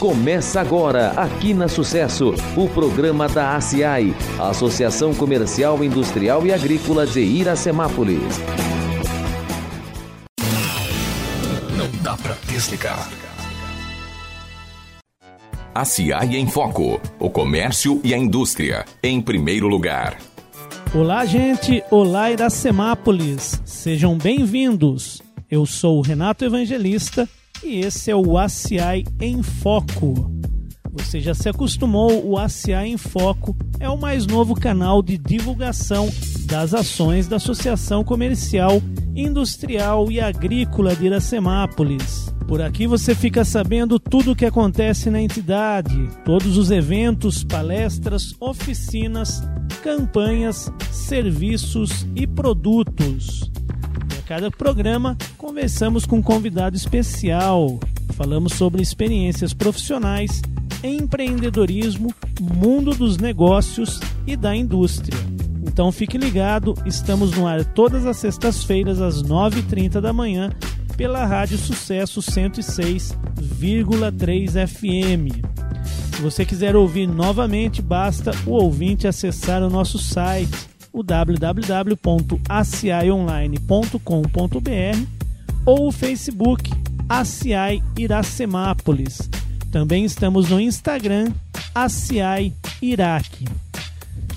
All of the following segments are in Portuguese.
Começa agora, aqui na Sucesso, o programa da ACI, Associação Comercial, Industrial e Agrícola de Iracemápolis. Não dá para desligar. ACI em Foco. O comércio e a indústria, em primeiro lugar. Olá, gente. Olá, Iracemápolis. Sejam bem-vindos. Eu sou o Renato Evangelista e esse é o ACI em Foco. Você já se acostumou, o ACI em Foco é o mais novo canal de divulgação das ações da Associação Comercial, Industrial e Agrícola de Iracemápolis. Por aqui você fica sabendo tudo o que acontece na entidade, todos os eventos, palestras, oficinas, campanhas, serviços e produtos. Cada programa conversamos com um convidado especial, falamos sobre experiências profissionais, empreendedorismo, mundo dos negócios e da indústria. Então fique ligado, estamos no ar todas as sextas-feiras às 9h30 da manhã pela Rádio Sucesso 106,3 FM. Se você quiser ouvir novamente, basta o ouvinte acessar o nosso site, o www.acionline.com.br ou o Facebook ACI Iracemápolis. Também estamos no Instagram ACI Iraque.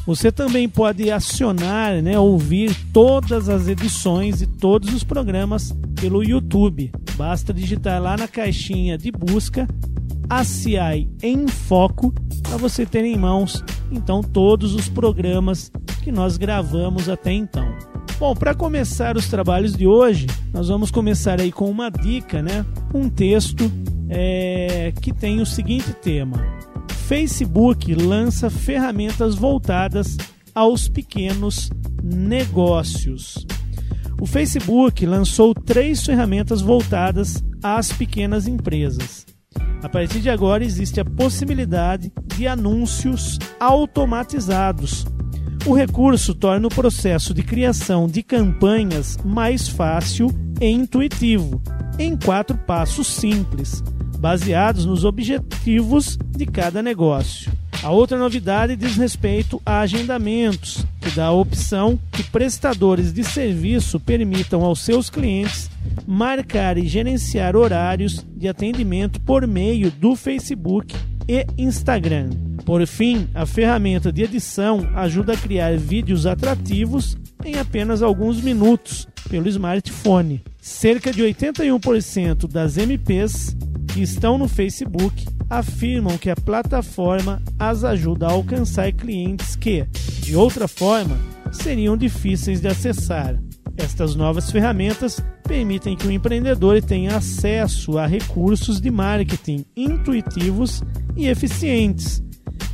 Você também pode acionar, né, ouvir todas as edições e todos os programas pelo YouTube. Basta digitar lá na caixinha de busca ACI em Foco para você ter em mãos então todos os programas que nós gravamos até então. Bom, para começar os trabalhos de hoje, nós vamos começar aí com uma dica, né? Um texto é, que tem o seguinte tema: Facebook lança ferramentas voltadas aos pequenos negócios. O Facebook lançou três ferramentas voltadas às pequenas empresas. A partir de agora existe a possibilidade de anúncios automatizados. O recurso torna o processo de criação de campanhas mais fácil e intuitivo, em quatro passos simples, baseados nos objetivos de cada negócio. A outra novidade diz respeito a agendamentos, que dá a opção que prestadores de serviço permitam aos seus clientes marcar e gerenciar horários de atendimento por meio do Facebook e Instagram. Por fim, a ferramenta de edição ajuda a criar vídeos atrativos em apenas alguns minutos pelo smartphone. Cerca de 81% das MPs que estão no Facebook afirmam que a plataforma as ajuda a alcançar clientes que, de outra forma, seriam difíceis de acessar. Estas novas ferramentas permitem que o empreendedor tenha acesso a recursos de marketing intuitivos e eficientes,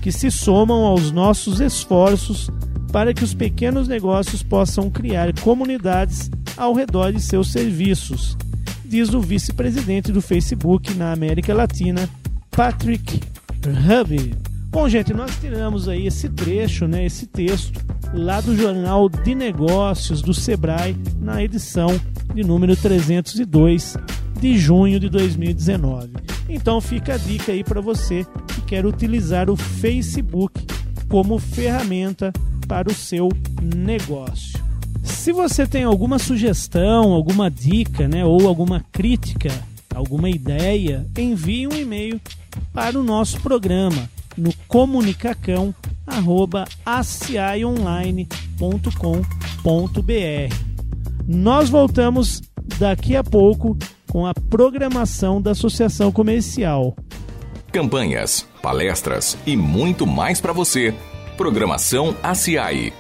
que se somam aos nossos esforços para que os pequenos negócios possam criar comunidades ao redor de seus serviços, diz o vice-presidente do Facebook na América Latina, Patrick Hubby. Bom, gente, nós tiramos aí esse trecho, né, esse texto, lá do Jornal de Negócios do Sebrae, na edição de número 302 de junho de 2019. Então fica a dica aí para você que quer utilizar o Facebook como ferramenta para o seu negócio. Se você tem alguma sugestão, alguma dica, né, ou alguma crítica, alguma ideia, envie um e-mail para o nosso programa no comunicacão@acionline.com.br. Nós voltamos daqui a pouco com a programação da Associação Comercial. Campanhas, palestras e muito mais para você. Programação ACI.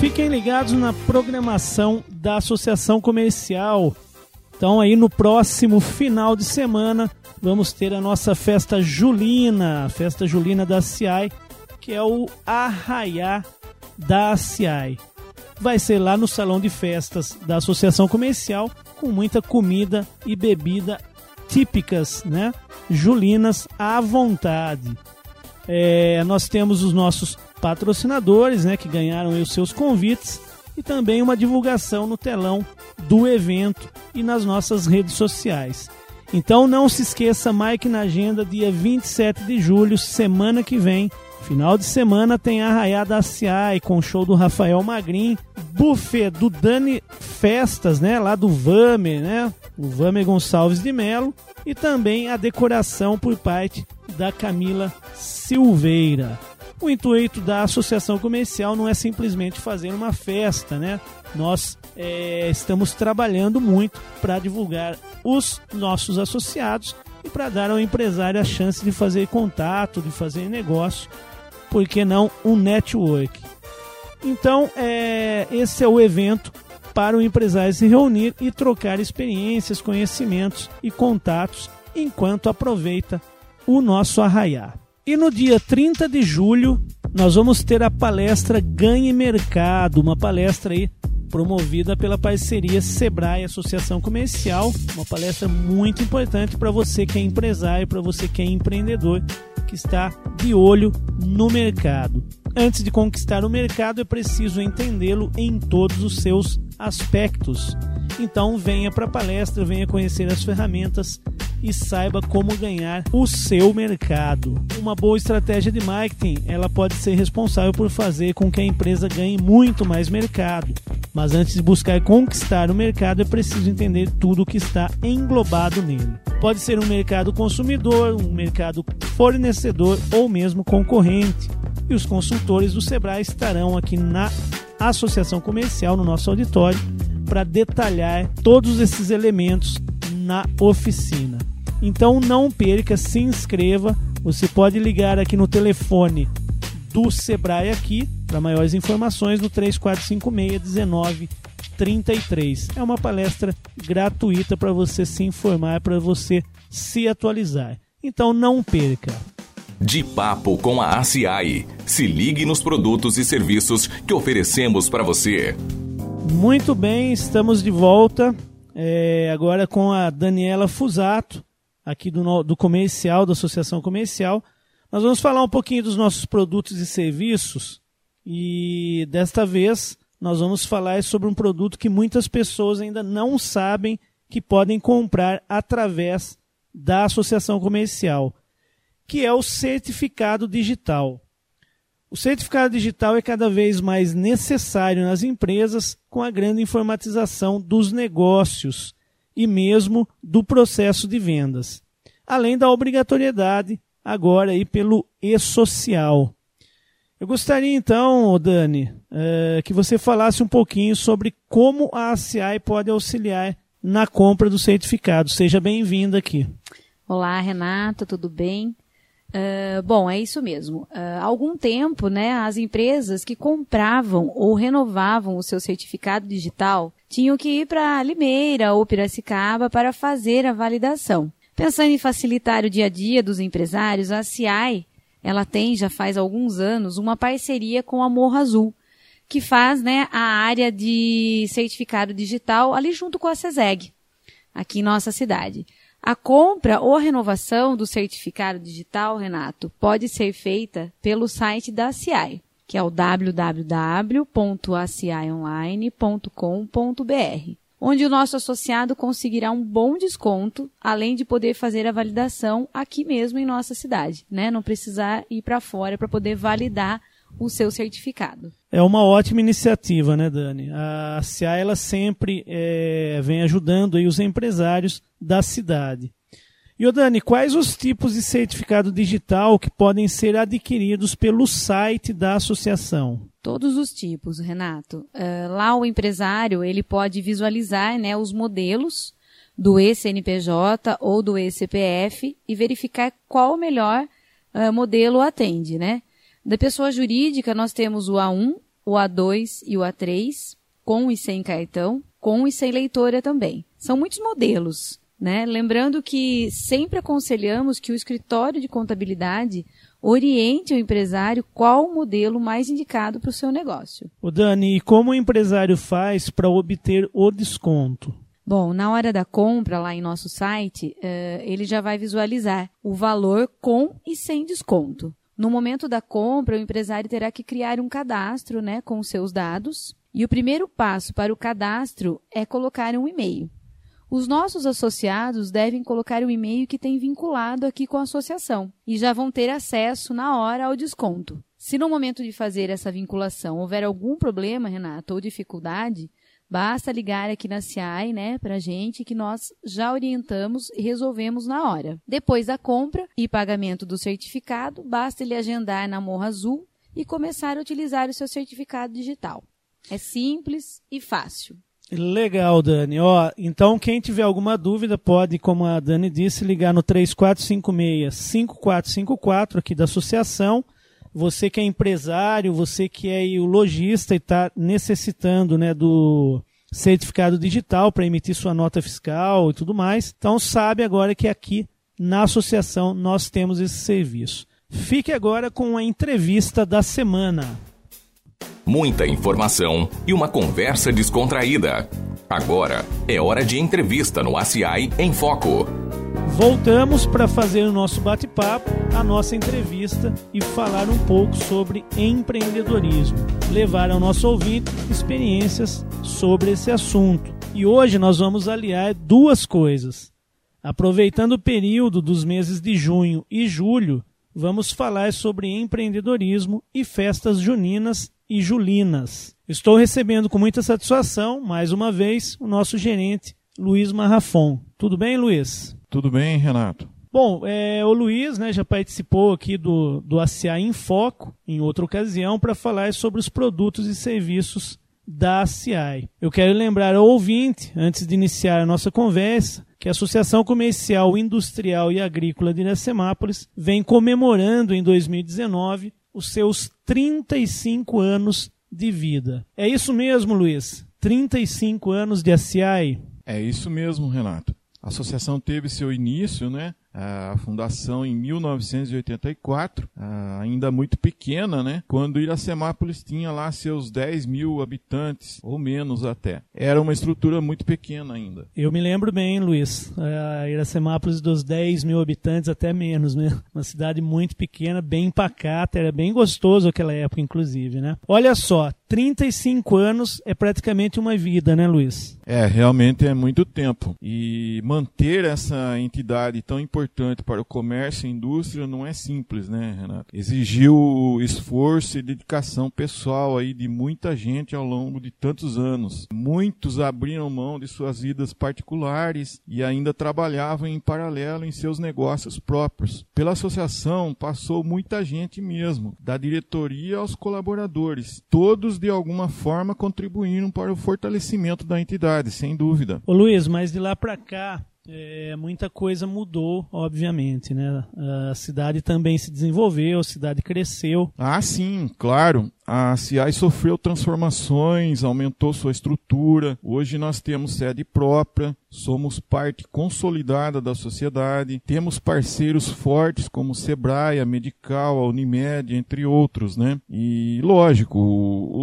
Fiquem ligados na programação da Associação Comercial. Então aí no próximo final de semana vamos ter a nossa festa julina, a festa julina da CI, que é o Arraiá da CI. Vai ser lá no salão de festas da Associação Comercial, com muita comida e bebida típicas, né? Julinas à vontade. É, nós temos os nossos patrocinadores, né, que ganharam os seus convites e também uma divulgação no telão do evento e nas nossas redes sociais. Então não se esqueça, Mike na agenda, dia 27 de julho, semana que vem. Final de semana tem a Arraiada ACI com o show do Rafael Magrin, buffet do Dani Festas, né, lá do Vamer, né, o Vamer Gonçalves de Melo, e também a decoração por parte da Camila Silveira. O intuito da associação comercial não é simplesmente fazer uma festa, né? Nós é, estamos trabalhando muito para divulgar os nossos associados e para dar ao empresário a chance de fazer contato, de fazer negócio, por que não um network. Então, é, esse é o evento para o empresário se reunir e trocar experiências, conhecimentos e contatos enquanto aproveita o nosso arraiar. E no dia 30 de julho, nós vamos ter a palestra Ganhe Mercado, uma palestra aí promovida pela parceria Sebrae Associação Comercial, uma palestra muito importante para você que é empresário, para você que é empreendedor, que está de olho no mercado. Antes de conquistar o mercado, é preciso entendê-lo em todos os seus aspectos. Então, venha para a palestra, venha conhecer as ferramentas e saiba como ganhar o seu mercado. Uma boa estratégia de marketing, ela pode ser responsável por fazer com que a empresa ganhe muito mais mercado. Mas antes de buscar conquistar o mercado, é preciso entender tudo o que está englobado nele. Pode ser um mercado consumidor, um mercado fornecedor ou mesmo concorrente. E os consultores do Sebrae estarão aqui na associação comercial, no nosso auditório, para detalhar todos esses elementos na oficina. Então não perca, se inscreva. Você pode ligar aqui no telefone do Sebrae aqui para maiores informações no 3456 1933. É uma palestra gratuita para você se informar, para você se atualizar. Então não perca. De papo com a ACI. Se ligue nos produtos e serviços que oferecemos para você. Muito bem, estamos de volta. É, agora com a Daniela Fusato aqui do, do comercial, da Associação Comercial. Nós vamos falar um pouquinho dos nossos produtos e serviços e desta vez nós vamos falar sobre um produto que muitas pessoas ainda não sabem que podem comprar através da Associação Comercial, que é o certificado digital. O certificado digital é cada vez mais necessário nas empresas com a grande informatização dos negócios e mesmo do processo de vendas, além da obrigatoriedade agora aí pelo e-social. Eu gostaria então, Dani, eh, que você falasse um pouquinho sobre como a ACI pode auxiliar na compra do certificado. Seja bem-vinda aqui. Olá, Renata, tudo bem? Uh, bom, é isso mesmo. Uh, há algum tempo, né, as empresas que compravam ou renovavam o seu certificado digital tinham que ir para Limeira ou Piracicaba para fazer a validação. Pensando em facilitar o dia a dia dos empresários, a CI ela tem já faz alguns anos uma parceria com a Morro Azul, que faz né, a área de certificado digital ali junto com a CESEG, aqui em nossa cidade. A compra ou renovação do certificado digital, Renato, pode ser feita pelo site da CI, que é o www.acionline.com.br, onde o nosso associado conseguirá um bom desconto, além de poder fazer a validação aqui mesmo em nossa cidade, né? Não precisar ir para fora para poder validar o seu certificado. É uma ótima iniciativa, né, Dani? A CA ela sempre é, vem ajudando aí os empresários da cidade. E, ô Dani, quais os tipos de certificado digital que podem ser adquiridos pelo site da associação? Todos os tipos, Renato. Uh, lá o empresário ele pode visualizar né, os modelos do eCNPJ ou do eCPF e verificar qual o melhor uh, modelo atende, né? Da pessoa jurídica, nós temos o A1, o A2 e o A3, com e sem cartão, com e sem leitora também. São muitos modelos, né? Lembrando que sempre aconselhamos que o escritório de contabilidade oriente o empresário qual o modelo mais indicado para o seu negócio. O Dani, e como o empresário faz para obter o desconto? Bom, na hora da compra lá em nosso site, uh, ele já vai visualizar o valor com e sem desconto. No momento da compra, o empresário terá que criar um cadastro né, com seus dados. E o primeiro passo para o cadastro é colocar um e-mail. Os nossos associados devem colocar o e-mail que tem vinculado aqui com a associação e já vão ter acesso na hora ao desconto. Se no momento de fazer essa vinculação houver algum problema, Renato, ou dificuldade, basta ligar aqui na CIAI, né, pra gente, que nós já orientamos e resolvemos na hora. Depois da compra e pagamento do certificado, basta ele agendar na Morra Azul e começar a utilizar o seu certificado digital. É simples e fácil. Legal, Dani. Ó, então quem tiver alguma dúvida pode, como a Dani disse, ligar no 3456-5454 aqui da associação. Você que é empresário, você que é o lojista e está necessitando né, do certificado digital para emitir sua nota fiscal e tudo mais. Então sabe agora que aqui na associação nós temos esse serviço. Fique agora com a entrevista da semana muita informação e uma conversa descontraída. Agora é hora de entrevista no ACI em Foco. Voltamos para fazer o nosso bate-papo, a nossa entrevista e falar um pouco sobre empreendedorismo. Levar ao nosso ouvinte experiências sobre esse assunto. E hoje nós vamos aliar duas coisas. Aproveitando o período dos meses de junho e julho, vamos falar sobre empreendedorismo e festas juninas e Julinas. Estou recebendo com muita satisfação, mais uma vez, o nosso gerente, Luiz Marrafon. Tudo bem, Luiz? Tudo bem, Renato. Bom, é, o Luiz né, já participou aqui do, do ACA em Foco, em outra ocasião, para falar sobre os produtos e serviços da CI. Eu quero lembrar ao ouvinte, antes de iniciar a nossa conversa, que a Associação Comercial, Industrial e Agrícola de Iracemápolis vem comemorando em 2019 os seus 35 anos de vida. É isso mesmo, Luiz? 35 anos de ACI? É isso mesmo, Renato. A associação teve seu início, né, a fundação em 1984, ainda muito pequena, né? Quando Iracemápolis tinha lá seus 10 mil habitantes, ou menos até. Era uma estrutura muito pequena ainda. Eu me lembro bem, Luiz. A Iracemápolis dos 10 mil habitantes, até menos, né? Uma cidade muito pequena, bem pacata, era bem gostoso aquela época, inclusive, né? Olha só, 35 anos é praticamente uma vida, né, Luiz? É, realmente é muito tempo. E manter essa entidade tão importante para o comércio e indústria não é simples, né, Renato? Exigiu esforço e dedicação pessoal aí de muita gente ao longo de tantos anos. Muitos abriram mão de suas vidas particulares e ainda trabalhavam em paralelo em seus negócios próprios. Pela associação passou muita gente mesmo, da diretoria aos colaboradores. Todos de alguma forma contribuíram para o fortalecimento da entidade, sem dúvida. Ô Luiz, mas de lá para cá, é, muita coisa mudou, obviamente, né? A cidade também se desenvolveu, a cidade cresceu. Ah, sim, claro. A CI sofreu transformações, aumentou sua estrutura. Hoje nós temos sede própria, somos parte consolidada da sociedade, temos parceiros fortes como Sebrae, a Medical, a Unimed, entre outros, né? E lógico,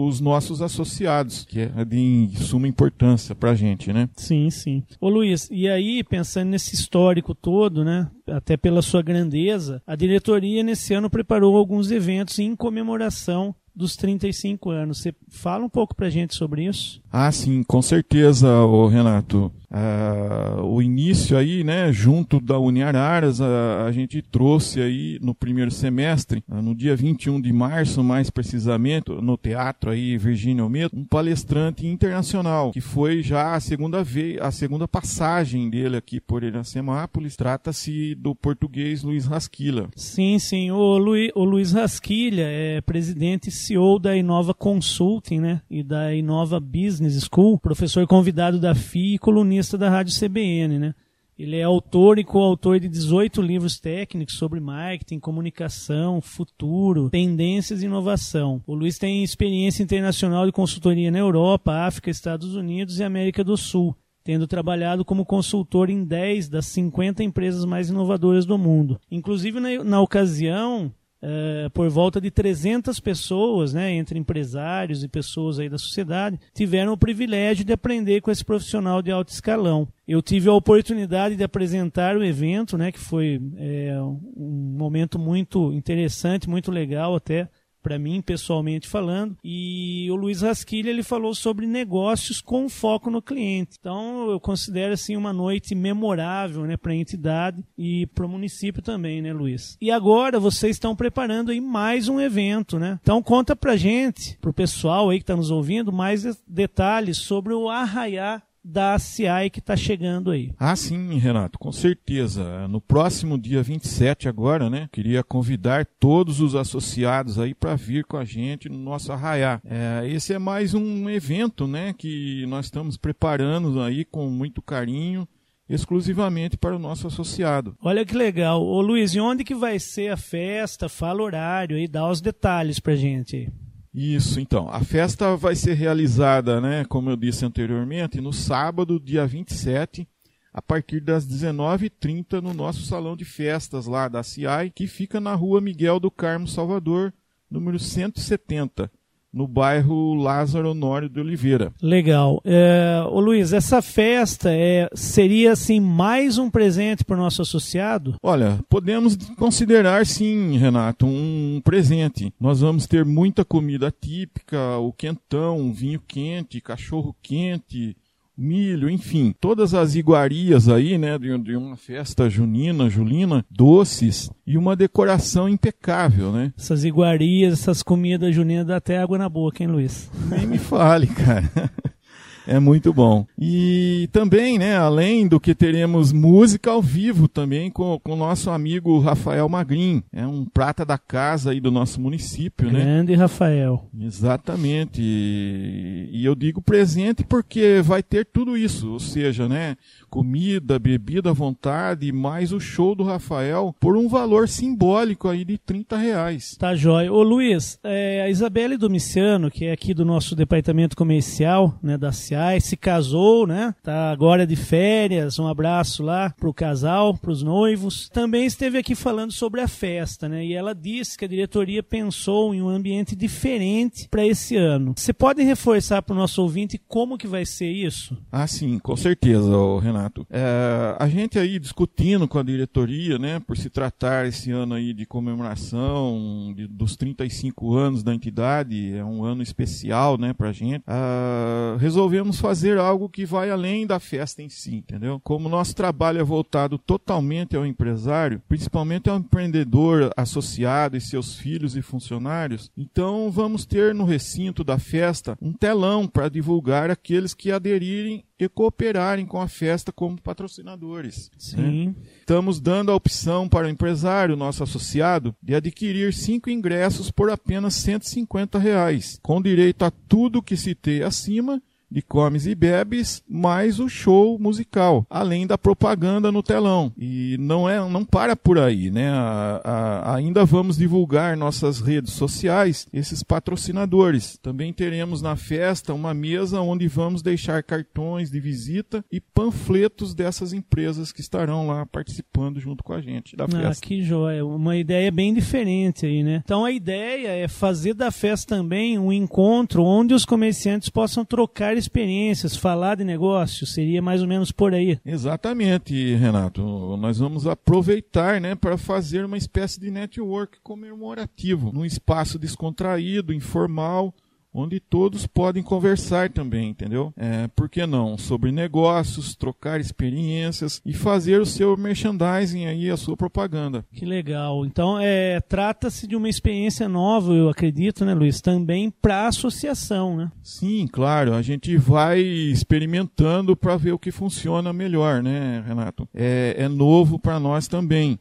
os nossos associados, que é de suma importância para a gente, né? Sim, sim. Ô Luiz, e aí pensando nesse histórico todo, né? Até pela sua grandeza, a diretoria nesse ano preparou alguns eventos em comemoração dos 35 anos. Você fala um pouco para gente sobre isso? Ah, sim, com certeza, Renato. Uh, o início aí, né, junto da Uniararas, a, a gente trouxe aí no primeiro semestre, uh, no dia 21 de março, mais precisamente, no teatro aí Virgínia Almeida, um palestrante internacional, que foi já a segunda vez, a segunda passagem dele aqui por Iracemápolis. Trata-se do português Luiz Rasquilha. Sim, sim, o, Lu, o Luiz Rasquilha é presidente CEO da Inova Consulting, né, e da Inova Business School, professor convidado da FI e colunista da Rádio CBN, né? Ele é autor e coautor de 18 livros técnicos sobre marketing, comunicação, futuro, tendências e inovação. O Luiz tem experiência internacional de consultoria na Europa, África, Estados Unidos e América do Sul, tendo trabalhado como consultor em 10 das 50 empresas mais inovadoras do mundo. Inclusive, na, na ocasião, Uh, por volta de 300 pessoas, né, entre empresários e pessoas aí da sociedade, tiveram o privilégio de aprender com esse profissional de alto escalão. Eu tive a oportunidade de apresentar o evento, né, que foi é, um momento muito interessante, muito legal até para mim pessoalmente falando. E o Luiz Rasquilha ele falou sobre negócios com foco no cliente. Então eu considero assim uma noite memorável, né, para a entidade e para o município também, né, Luiz? E agora vocês estão preparando aí mais um evento, né? Então conta pra gente, pro pessoal aí que está nos ouvindo, mais detalhes sobre o Arraiá da CI que está chegando aí. Ah, sim, Renato, com certeza. No próximo dia 27 agora, né? Queria convidar todos os associados aí para vir com a gente no nosso arraiá. É, esse é mais um evento, né? Que nós estamos preparando aí com muito carinho exclusivamente para o nosso associado. Olha que legal. Ô Luiz, e onde que vai ser a festa? Fala horário e dá os detalhes pra gente. Isso, então. A festa vai ser realizada, né, como eu disse anteriormente, no sábado, dia 27, a partir das 19h30, no nosso salão de festas lá da CI, que fica na rua Miguel do Carmo Salvador, número 170 no bairro Lázaro Honório de Oliveira. Legal. É, ô Luiz, essa festa é, seria assim mais um presente para o nosso associado? Olha, podemos considerar sim, Renato, um presente. Nós vamos ter muita comida típica, o quentão, vinho quente, cachorro quente, milho, enfim, todas as iguarias aí, né, de, de, uma festa junina, julina, doces e uma decoração impecável, né? Essas iguarias, essas comidas juninas dá até água na boca, hein, Luiz? Nem me fale, cara. É muito bom. E também, né, além do que teremos música ao vivo também com o nosso amigo Rafael Magrin. É um prata da casa aí do nosso município, Grande né? Grande Rafael. Exatamente. E, e eu digo presente porque vai ter tudo isso, ou seja, né, comida, bebida à vontade, mais o show do Rafael por um valor simbólico aí de 30 reais. Tá jóia. Ô Luiz, é, a Isabelle Domiciano, que é aqui do nosso departamento comercial, né, da CIAI, se casou, né, tá agora de férias, um abraço lá pro casal, pros noivos. Também esteve aqui falando sobre a festa, né, e ela disse que a diretoria pensou em um ambiente diferente para esse ano. Você pode reforçar para o nosso ouvinte como que vai ser isso? Ah, sim, com certeza, Renato. É, a gente aí discutindo com a diretoria, né, por se tratar esse ano aí de comemoração de, dos 35 anos da entidade, é um ano especial, né, pra gente, uh, resolvemos fazer algo que vai além da festa em si, entendeu? Como nosso trabalho é voltado totalmente ao empresário, principalmente ao empreendedor associado e seus filhos e funcionários, então vamos ter no recinto da festa um telão para divulgar aqueles que aderirem e cooperarem com a festa como patrocinadores. Né? Sim. Né? Estamos dando a opção para o empresário, nosso associado, de adquirir cinco ingressos por apenas 150 reais, com direito a tudo que citei acima de comes e bebes, mais o show musical, além da propaganda no telão. E não é, não para por aí, né? A, a, ainda vamos divulgar nossas redes sociais, esses patrocinadores. Também teremos na festa uma mesa onde vamos deixar cartões de visita e panfletos dessas empresas que estarão lá participando junto com a gente da ah, festa. Ah, que joia! Uma ideia bem diferente aí, né? Então a ideia é fazer da festa também um encontro onde os comerciantes possam trocar experiências, falar de negócio, seria mais ou menos por aí. Exatamente, Renato. Nós vamos aproveitar né, para fazer uma espécie de network comemorativo, num espaço descontraído, informal, onde todos podem conversar também, entendeu? É, por que não? Sobre negócios, trocar experiências e fazer o seu merchandising aí, a sua propaganda. Que legal. Então, é, trata-se de uma experiência nova, eu acredito, né, Luiz? Também para a associação, né? Sim, claro. A gente vai experimentando para ver o que funciona melhor, né, Renato? É, é novo para nós também.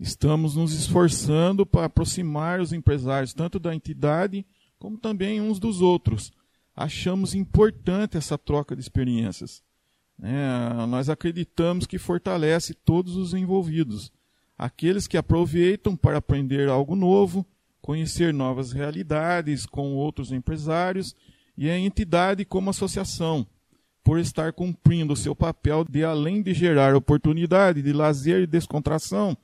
Estamos nos esforçando para aproximar os empresários tanto da entidade como também uns dos outros. Achamos importante essa troca de experiências. É, nós acreditamos que fortalece todos os envolvidos. Aqueles que aproveitam para aprender algo novo, conhecer novas realidades com outros empresários e a entidade como associação, por estar cumprindo o seu papel de, além de gerar oportunidade de lazer e descontração,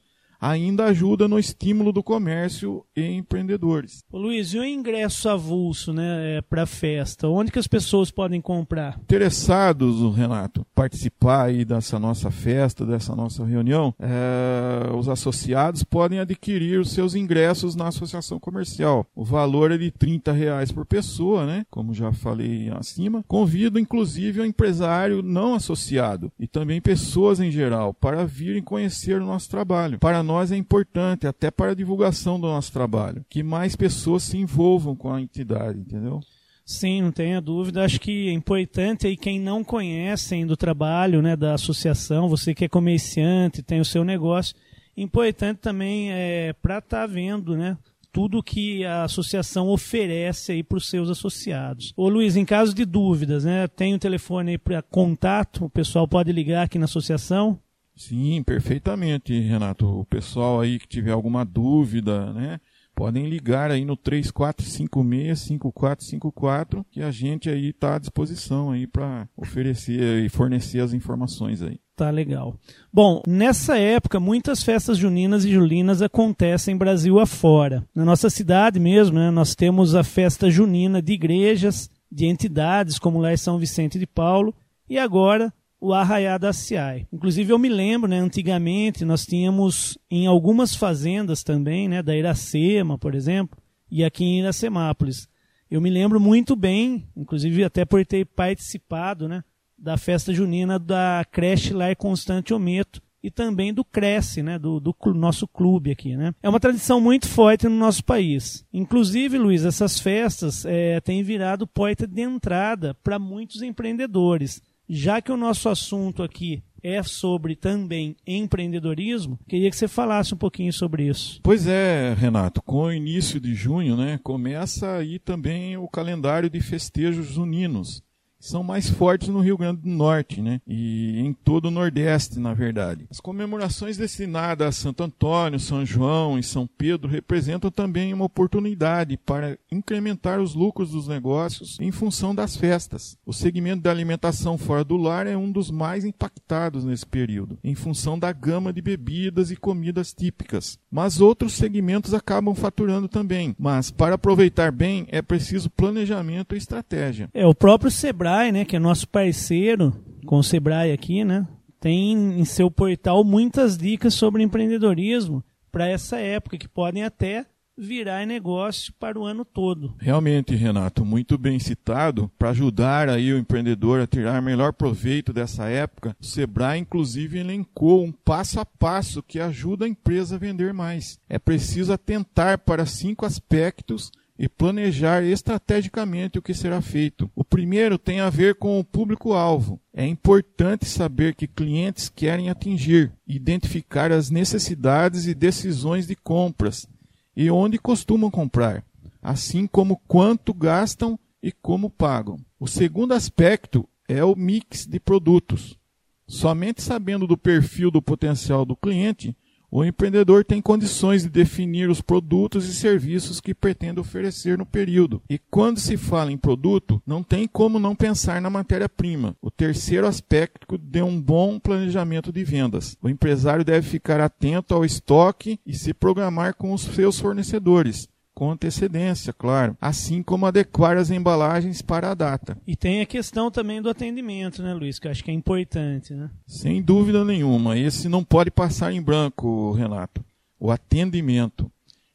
ainda ajuda no estímulo do comércio e empreendedores. Ô Luiz, e o ingresso avulso né, é, para a festa? Onde que as pessoas podem comprar? Interessados, Renato, participar aí dessa nossa festa, dessa nossa reunião, é, os associados podem adquirir os seus ingressos na associação comercial. O valor é de 30 reais por pessoa, né? Como já falei acima. Convido inclusive o empresário não associado e também pessoas em geral para virem conhecer o nosso trabalho. Para nós é importante, até para a divulgação do nosso trabalho, que mais pessoas se envolvam com a entidade, entendeu? Sim, não tenha dúvida. Acho que é importante aí quem não conhece do trabalho né, da associação, você que é comerciante, tem o seu negócio, importante também é, para estar tá vendo né, tudo que a associação oferece aí para os seus associados. Ô Luiz, em caso de dúvidas, né, tem o um telefone aí para contato, o pessoal pode ligar aqui na associação? Sim, perfeitamente, Renato. O pessoal aí que tiver alguma dúvida, né? Podem ligar aí no 3456-5454 que a gente aí está à disposição aí para oferecer e fornecer as informações aí. Tá legal. Bom, nessa época muitas festas juninas e julinas acontecem Brasil afora. Na nossa cidade mesmo, né, nós temos a festa junina de igrejas, de entidades como lá em São Vicente de Paulo e agora o Arraiá da Ciai. Inclusive eu me lembro, né, antigamente nós tínhamos em algumas fazendas também, né, da Iracema, por exemplo, e aqui em Iracemápolis. Eu me lembro muito bem, inclusive até por ter participado, né, da festa junina da creche Lar Constante Ometo e também do Cresce, né, do, do nosso clube aqui. Né? É uma tradição muito forte no nosso país. Inclusive, Luiz, essas festas é, têm virado porta de entrada para muitos empreendedores já que o nosso assunto aqui é sobre também empreendedorismo, queria que você falasse um pouquinho sobre isso. Pois é, Renato, com o início de junho, né, começa aí também o calendário de festejos juninos são mais fortes no Rio Grande do Norte, né? E em todo o Nordeste, na verdade. As comemorações destinadas a Santo Antônio, São João e São Pedro representam também uma oportunidade para incrementar os lucros dos negócios em função das festas. O segmento da alimentação fora do lar é um dos mais impactados nesse período, em função da gama de bebidas e comidas típicas. Mas outros segmentos acabam faturando também. Mas para aproveitar bem é preciso planejamento e estratégia. É o próprio Sebrae Sebrae, né, que é nosso parceiro com o Sebrae aqui, né, tem em seu portal muitas dicas sobre empreendedorismo para essa época que podem até virar negócio para o ano todo. Realmente, Renato, muito bem citado. Para ajudar aí o empreendedor a tirar melhor proveito dessa época, o Sebrae inclusive elencou um passo a passo que ajuda a empresa a vender mais. É preciso atentar para cinco aspectos e planejar estrategicamente o que será feito. O primeiro tem a ver com o público-alvo. É importante saber que clientes querem atingir, identificar as necessidades e decisões de compras e onde costumam comprar, assim como quanto gastam e como pagam. O segundo aspecto é o mix de produtos. Somente sabendo do perfil do potencial do cliente, o empreendedor tem condições de definir os produtos e serviços que pretende oferecer no período. E quando se fala em produto, não tem como não pensar na matéria-prima. O terceiro aspecto de um bom planejamento de vendas. O empresário deve ficar atento ao estoque e se programar com os seus fornecedores com antecedência, claro, assim como adequar as embalagens para a data. E tem a questão também do atendimento, né, Luiz, que eu acho que é importante, né? Sem dúvida nenhuma, esse não pode passar em branco, Renato. O atendimento.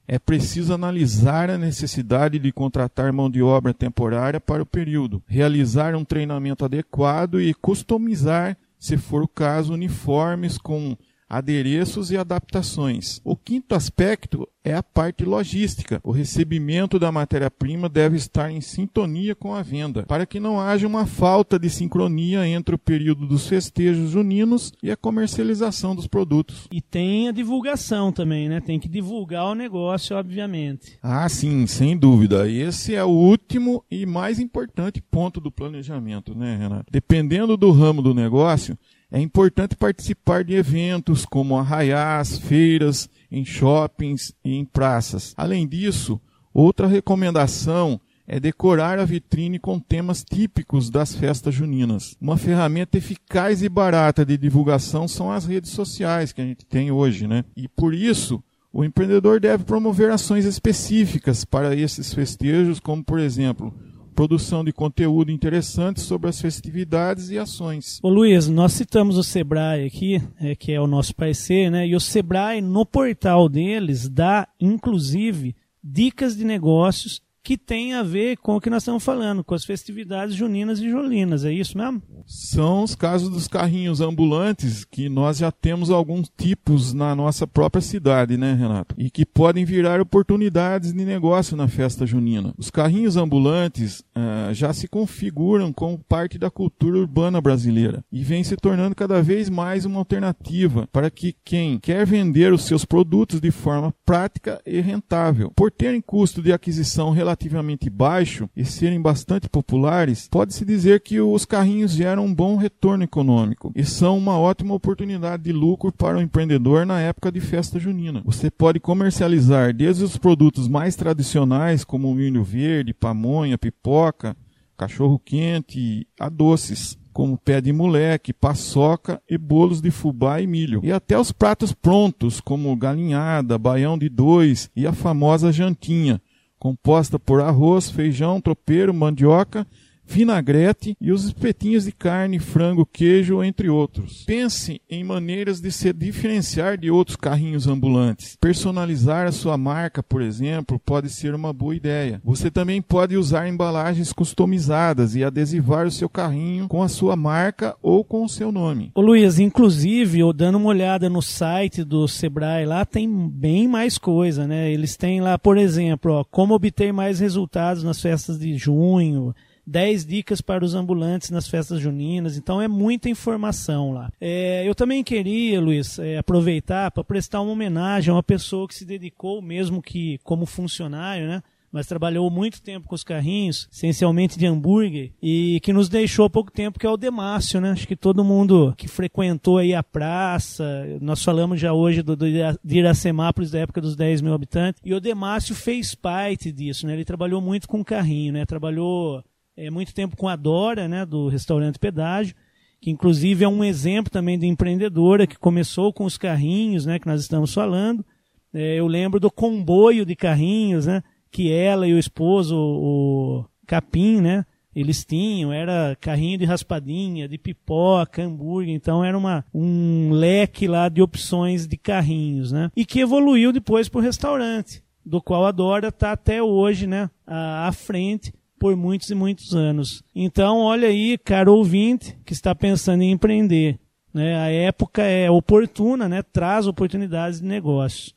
É preciso analisar a necessidade de contratar mão de obra temporária para o período, realizar um treinamento adequado e customizar, se for o caso, uniformes com adereços e adaptações. O quinto aspecto é a parte logística. O recebimento da matéria-prima deve estar em sintonia com a venda, para que não haja uma falta de sincronia entre o período dos festejos juninos e a comercialização dos produtos. E tem a divulgação também, né? Tem que divulgar o negócio, obviamente. Ah, sim, sem dúvida. Esse é o último e mais importante ponto do planejamento, né, Renato? Dependendo do ramo do negócio, é importante participar de eventos como arraiás, feiras, em shoppings e em praças. Além disso, outra recomendação é decorar a vitrine com temas típicos das festas juninas. Uma ferramenta eficaz e barata de divulgação são as redes sociais que a gente tem hoje, né? E por isso, o empreendedor deve promover ações específicas para esses festejos, como por exemplo, produção de conteúdo interessante sobre as festividades e ações. Ô Luiz, nós citamos o Sebrae aqui, é, que é o nosso parceiro, né? E o Sebrae, no portal deles, dá, inclusive, dicas de negócios que tem a ver com o que nós estamos falando, com as festividades juninas e julinas, é isso mesmo? São os casos dos carrinhos ambulantes que nós já temos alguns tipos na nossa própria cidade, né, Renato? E que podem virar oportunidades de negócio na festa junina. Os carrinhos ambulantes uh, já se configuram como parte da cultura urbana brasileira e vem se tornando cada vez mais uma alternativa para que quem quer vender os seus produtos de forma prática e rentável, por terem custo de aquisição relativo relativamente baixo e serem bastante populares, pode-se dizer que os carrinhos geram um bom retorno econômico e são uma ótima oportunidade de lucro para o empreendedor na época de festa junina. Você pode comercializar desde os produtos mais tradicionais, como milho verde, pamonha, pipoca, cachorro quente, a doces como pé de moleque, paçoca e bolos de fubá e milho. E até os pratos prontos, como galinhada, baião de dois e a famosa jantinha, composta por arroz, feijão, tropeiro, mandioca vinagrete e os espetinhos de carne, frango, queijo, entre outros. Pense em maneiras de se diferenciar de outros carrinhos ambulantes. Personalizar a sua marca, por exemplo, pode ser uma boa ideia. Você também pode usar embalagens customizadas e adesivar o seu carrinho com a sua marca ou com o seu nome. Ô Luiz, inclusive, eu dando uma olhada no site do Sebrae lá, tem bem mais coisa, né? Eles têm lá, por exemplo, ó, como obter mais resultados nas festas de junho, 10 dicas para os ambulantes nas festas juninas. Então é muita informação lá. É, eu também queria, Luiz, é, aproveitar para prestar uma homenagem a uma pessoa que se dedicou, mesmo que como funcionário, né? mas trabalhou muito tempo com os carrinhos, essencialmente de hambúrguer, e que nos deixou há pouco tempo, que é o Demácio, né? Acho que todo mundo que frequentou aí a praça, nós falamos já hoje do, do de Iracemápolis da época dos 10 mil habitantes, e o Demácio fez parte disso, né? Ele trabalhou muito com carrinho, né? Trabalhou é, muito tempo com a Dora, né, do restaurante Pedágio, que inclusive é um exemplo também de empreendedora que começou com os carrinhos, né, que nós estamos falando. É, eu lembro do comboio de carrinhos, né, que ela e o esposo, o Capim, né, eles tinham, era carrinho de raspadinha, de pipoca, hambúrguer, então era uma, um leque lá de opções de carrinhos, né? E que evoluiu depois para o restaurante, do qual a Dora está até hoje, né, à, à frente, por muitos e muitos anos. Então, olha aí, caro ouvinte que está pensando em empreender. Né? A época é oportuna, né? traz oportunidades de negócio.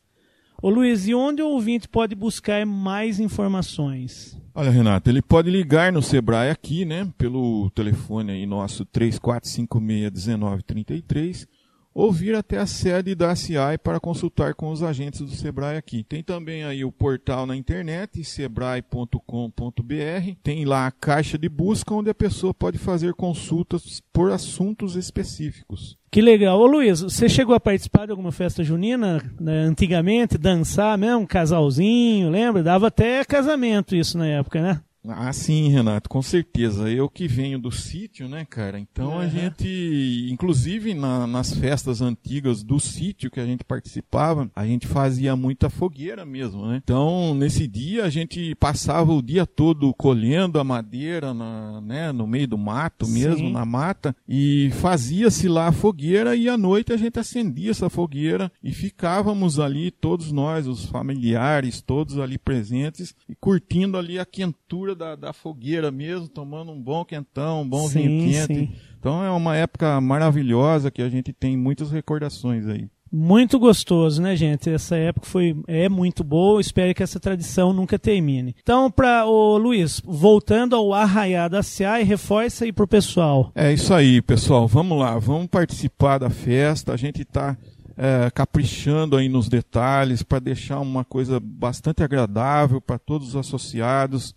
Ô Luiz, e onde o ouvinte pode buscar mais informações? Olha, Renato, ele pode ligar no Sebrae aqui, né? Pelo telefone aí nosso 34561933 ou vir até a sede da CI para consultar com os agentes do Sebrae aqui. Tem também aí o portal na internet, sebrae.com.br. Tem lá a caixa de busca onde a pessoa pode fazer consultas por assuntos específicos. Que legal. Ô Luiz, você chegou a participar de alguma festa junina né, antigamente, dançar mesmo, casalzinho, lembra? Dava até casamento isso na época, né? Ah, sim, Renato, com certeza. Eu que venho do sítio, né, cara? Então uhum. a gente, inclusive na, nas festas antigas do sítio que a gente participava, a gente fazia muita fogueira mesmo, né? Então nesse dia a gente passava o dia todo colhendo a madeira na, né, no meio do mato mesmo, sim. na mata, e fazia-se lá a fogueira e à noite a gente acendia essa fogueira e ficávamos ali, todos nós, os familiares, todos ali presentes, e curtindo ali a quentura da, da fogueira mesmo, tomando um bom quentão, um bom sim, vinho quente. Sim. Então é uma época maravilhosa que a gente tem muitas recordações aí. Muito gostoso, né, gente? Essa época foi é muito boa. Espero que essa tradição nunca termine. Então, para o Luiz, voltando ao Arraiá da CI, reforça aí pro pessoal. É isso aí, pessoal. Vamos lá, vamos participar da festa. A gente está é, caprichando aí nos detalhes para deixar uma coisa bastante agradável para todos os associados.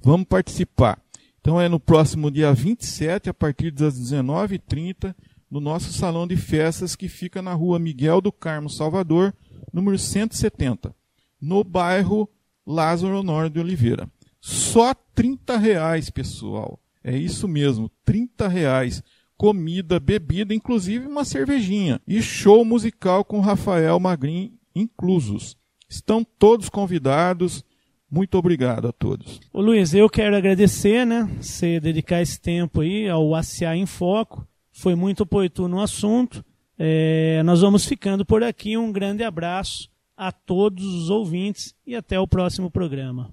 Vamos participar. Então é no próximo dia 27, a partir das 19h30, no nosso salão de festas que fica na rua Miguel do Carmo, Salvador, número 170, no bairro Lázaro Honório de Oliveira. Só 30 reais, pessoal. É isso mesmo, 30 reais. Comida, bebida, inclusive uma cervejinha. E show musical com Rafael Magrin inclusos. Estão todos convidados. Muito obrigado a todos. Ô Luiz, eu quero agradecer, né? Você dedicar esse tempo aí ao ACA em Foco. Foi muito oportuno o assunto. É, nós vamos ficando por aqui. Um grande abraço a todos os ouvintes e até o próximo programa.